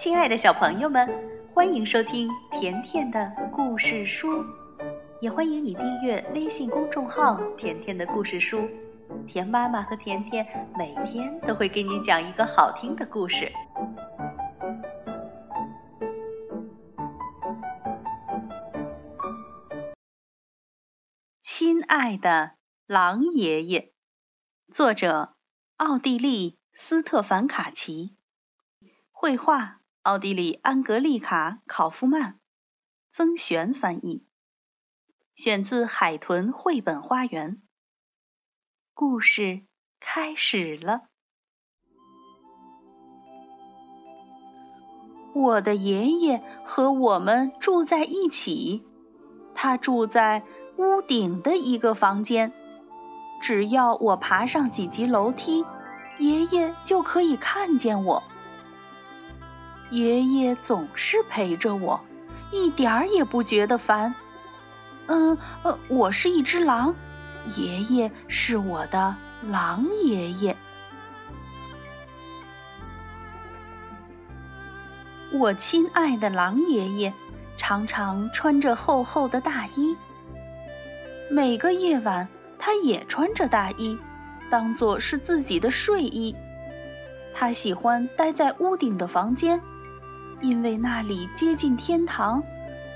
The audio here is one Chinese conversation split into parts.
亲爱的小朋友们，欢迎收听甜甜的故事书，也欢迎你订阅微信公众号“甜甜的故事书”。甜妈妈和甜甜每天都会给你讲一个好听的故事。亲爱的狼爷爷，作者奥地利斯特凡卡奇，绘画。奥地利安格丽卡·考夫曼，曾璇翻译，选自《海豚绘本花园》。故事开始了。我的爷爷和我们住在一起，他住在屋顶的一个房间。只要我爬上几级楼梯，爷爷就可以看见我。爷爷总是陪着我，一点儿也不觉得烦。嗯呃，我是一只狼，爷爷是我的狼爷爷。我亲爱的狼爷爷常常穿着厚厚的大衣，每个夜晚他也穿着大衣，当做是自己的睡衣。他喜欢待在屋顶的房间。因为那里接近天堂，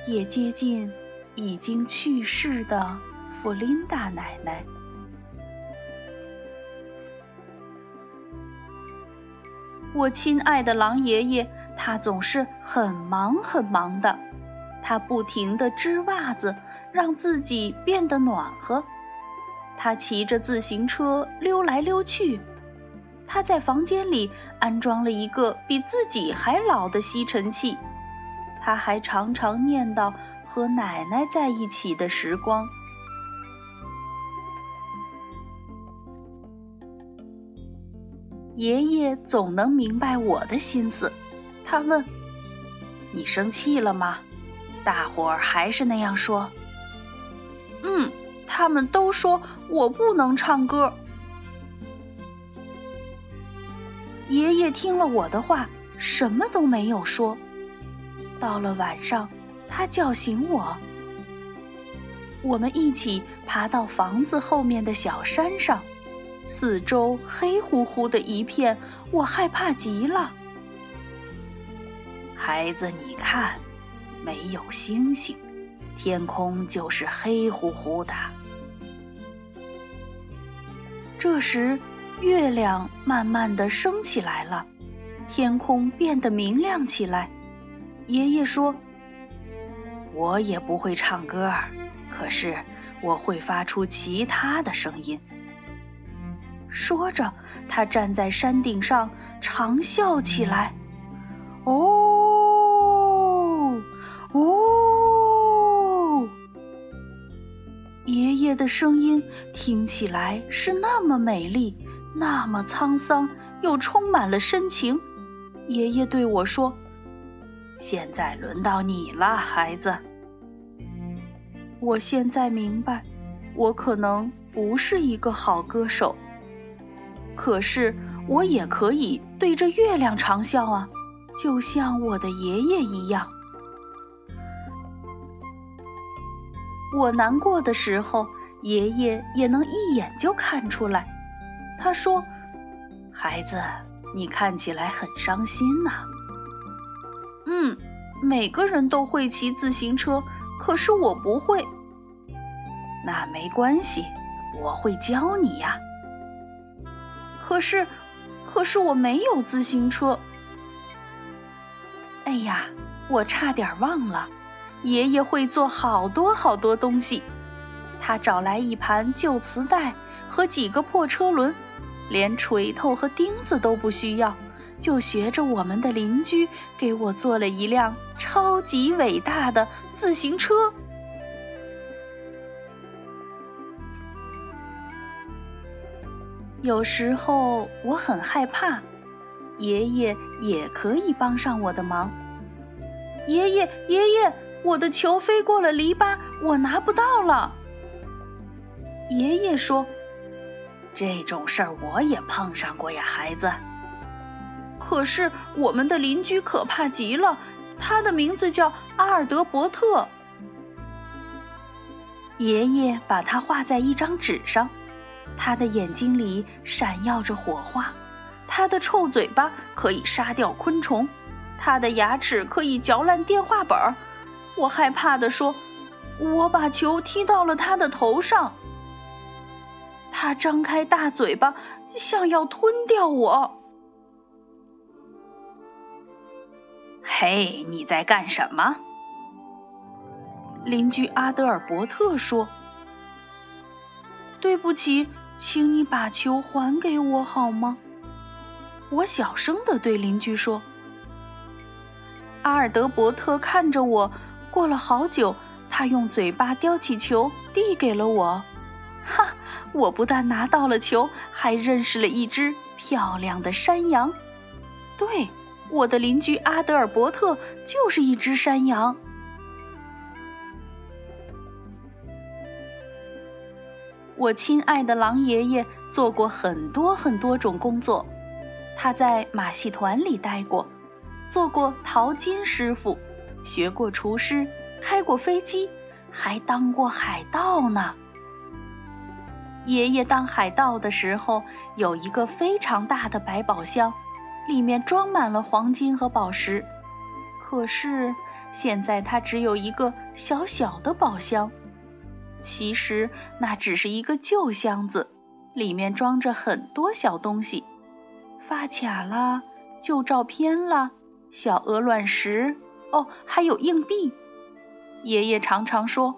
也接近已经去世的弗琳达奶奶。我亲爱的狼爷爷，他总是很忙很忙的，他不停地织袜子，让自己变得暖和。他骑着自行车溜来溜去。他在房间里安装了一个比自己还老的吸尘器，他还常常念叨和奶奶在一起的时光。爷爷总能明白我的心思，他问：“你生气了吗？”大伙儿还是那样说：“嗯，他们都说我不能唱歌。”爷爷听了我的话，什么都没有说。到了晚上，他叫醒我，我们一起爬到房子后面的小山上。四周黑乎乎的一片，我害怕极了。孩子，你看，没有星星，天空就是黑乎乎的。这时。月亮慢慢的升起来了，天空变得明亮起来。爷爷说：“我也不会唱歌，可是我会发出其他的声音。”说着，他站在山顶上长啸起来：“哦，哦！”爷爷的声音听起来是那么美丽。那么沧桑，又充满了深情。爷爷对我说：“现在轮到你了，孩子。”我现在明白，我可能不是一个好歌手，可是我也可以对着月亮长啸啊，就像我的爷爷一样。我难过的时候，爷爷也能一眼就看出来。他说：“孩子，你看起来很伤心呐。”“嗯，每个人都会骑自行车，可是我不会。”“那没关系，我会教你呀。”“可是，可是我没有自行车。”“哎呀，我差点忘了，爷爷会做好多好多东西。”他找来一盘旧磁带和几个破车轮。连锤头和钉子都不需要，就学着我们的邻居给我做了一辆超级伟大的自行车。有时候我很害怕，爷爷也可以帮上我的忙。爷爷，爷爷，我的球飞过了篱笆，我拿不到了。爷爷说。这种事儿我也碰上过呀，孩子。可是我们的邻居可怕极了，他的名字叫阿尔德伯特。爷爷把他画在一张纸上，他的眼睛里闪耀着火花，他的臭嘴巴可以杀掉昆虫，他的牙齿可以嚼烂电话本儿。我害怕地说：“我把球踢到了他的头上。”他张开大嘴巴，像要吞掉我。嘿，你在干什么？邻居阿德尔伯特说：“对不起，请你把球还给我好吗？”我小声的对邻居说。阿尔德伯特看着我，过了好久，他用嘴巴叼起球递给了我。哈！我不但拿到了球，还认识了一只漂亮的山羊。对，我的邻居阿德尔伯特就是一只山羊。我亲爱的狼爷爷做过很多很多种工作，他在马戏团里待过，做过淘金师傅，学过厨师，开过飞机，还当过海盗呢。爷爷当海盗的时候，有一个非常大的百宝箱，里面装满了黄金和宝石。可是现在他只有一个小小的宝箱。其实那只是一个旧箱子，里面装着很多小东西，发卡啦，旧照片啦，小鹅卵石，哦，还有硬币。爷爷常常说：“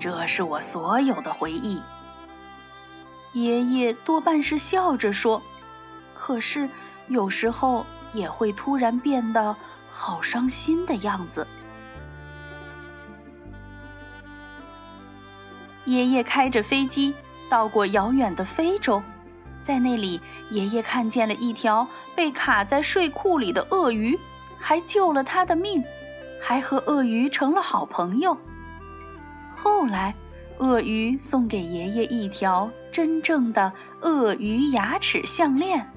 这是我所有的回忆。”爷爷多半是笑着说，可是有时候也会突然变得好伤心的样子。爷爷开着飞机到过遥远的非洲，在那里，爷爷看见了一条被卡在睡库里的鳄鱼，还救了他的命，还和鳄鱼成了好朋友。后来，鳄鱼送给爷爷一条真正的鳄鱼牙齿项链，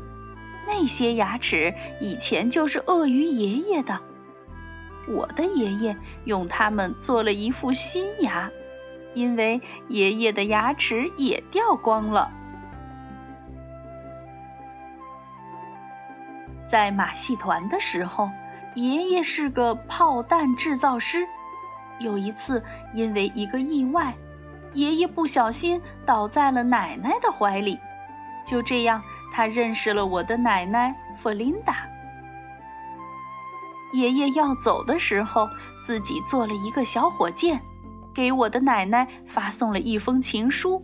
那些牙齿以前就是鳄鱼爷爷的，我的爷爷用它们做了一副新牙。因为爷爷的牙齿也掉光了。在马戏团的时候，爷爷是个炮弹制造师。有一次，因为一个意外，爷爷不小心倒在了奶奶的怀里。就这样，他认识了我的奶奶弗琳达。爷爷要走的时候，自己做了一个小火箭。给我的奶奶发送了一封情书，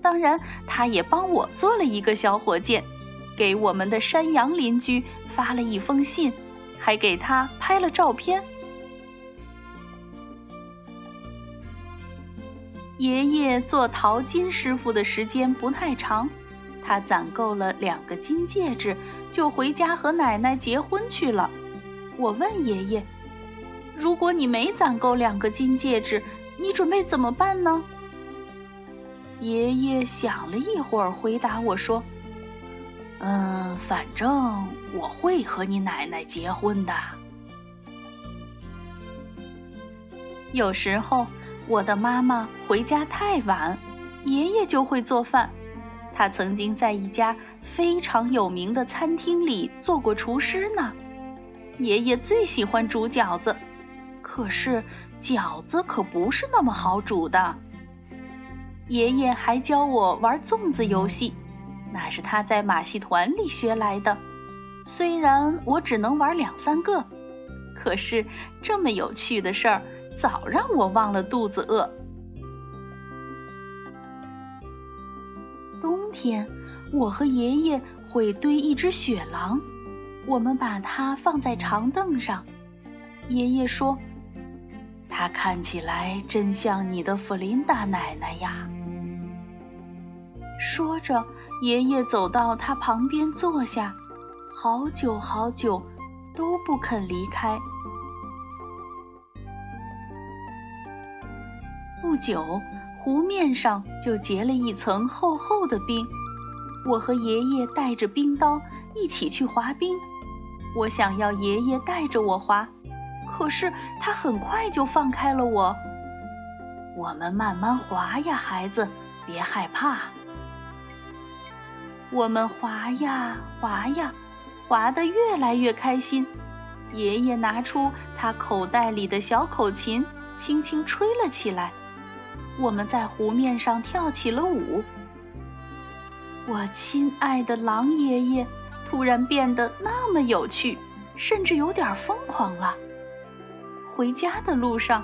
当然，他也帮我做了一个小火箭，给我们的山羊邻居发了一封信，还给他拍了照片。爷爷做淘金师傅的时间不太长，他攒够了两个金戒指，就回家和奶奶结婚去了。我问爷爷：“如果你没攒够两个金戒指？”你准备怎么办呢？爷爷想了一会儿，回答我说：“嗯，反正我会和你奶奶结婚的。有时候我的妈妈回家太晚，爷爷就会做饭。他曾经在一家非常有名的餐厅里做过厨师呢。爷爷最喜欢煮饺子，可是……饺子可不是那么好煮的。爷爷还教我玩粽子游戏，那是他在马戏团里学来的。虽然我只能玩两三个，可是这么有趣的事儿，早让我忘了肚子饿。冬天，我和爷爷会堆一只雪狼，我们把它放在长凳上。爷爷说。它看起来真像你的弗琳达奶奶呀。说着，爷爷走到他旁边坐下，好久好久都不肯离开。不久，湖面上就结了一层厚厚的冰。我和爷爷带着冰刀，一起去滑冰。我想要爷爷带着我滑，可是他很快就放开了我。我们慢慢滑呀，孩子，别害怕。我们滑呀滑呀，滑得越来越开心。爷爷拿出他口袋里的小口琴，轻轻吹了起来。我们在湖面上跳起了舞。我亲爱的狼爷爷突然变得那么有趣，甚至有点疯狂了。回家的路上，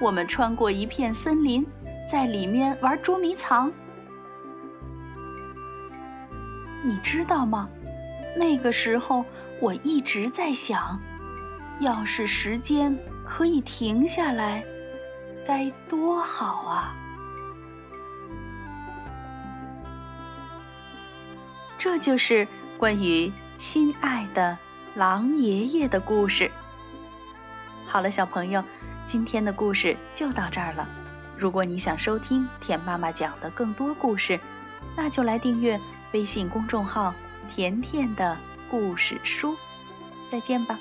我们穿过一片森林，在里面玩捉迷藏。你知道吗？那个时候，我一直在想。要是时间可以停下来，该多好啊！这就是关于亲爱的狼爷爷的故事。好了，小朋友，今天的故事就到这儿了。如果你想收听田妈妈讲的更多故事，那就来订阅微信公众号“甜甜的故事书”。再见吧。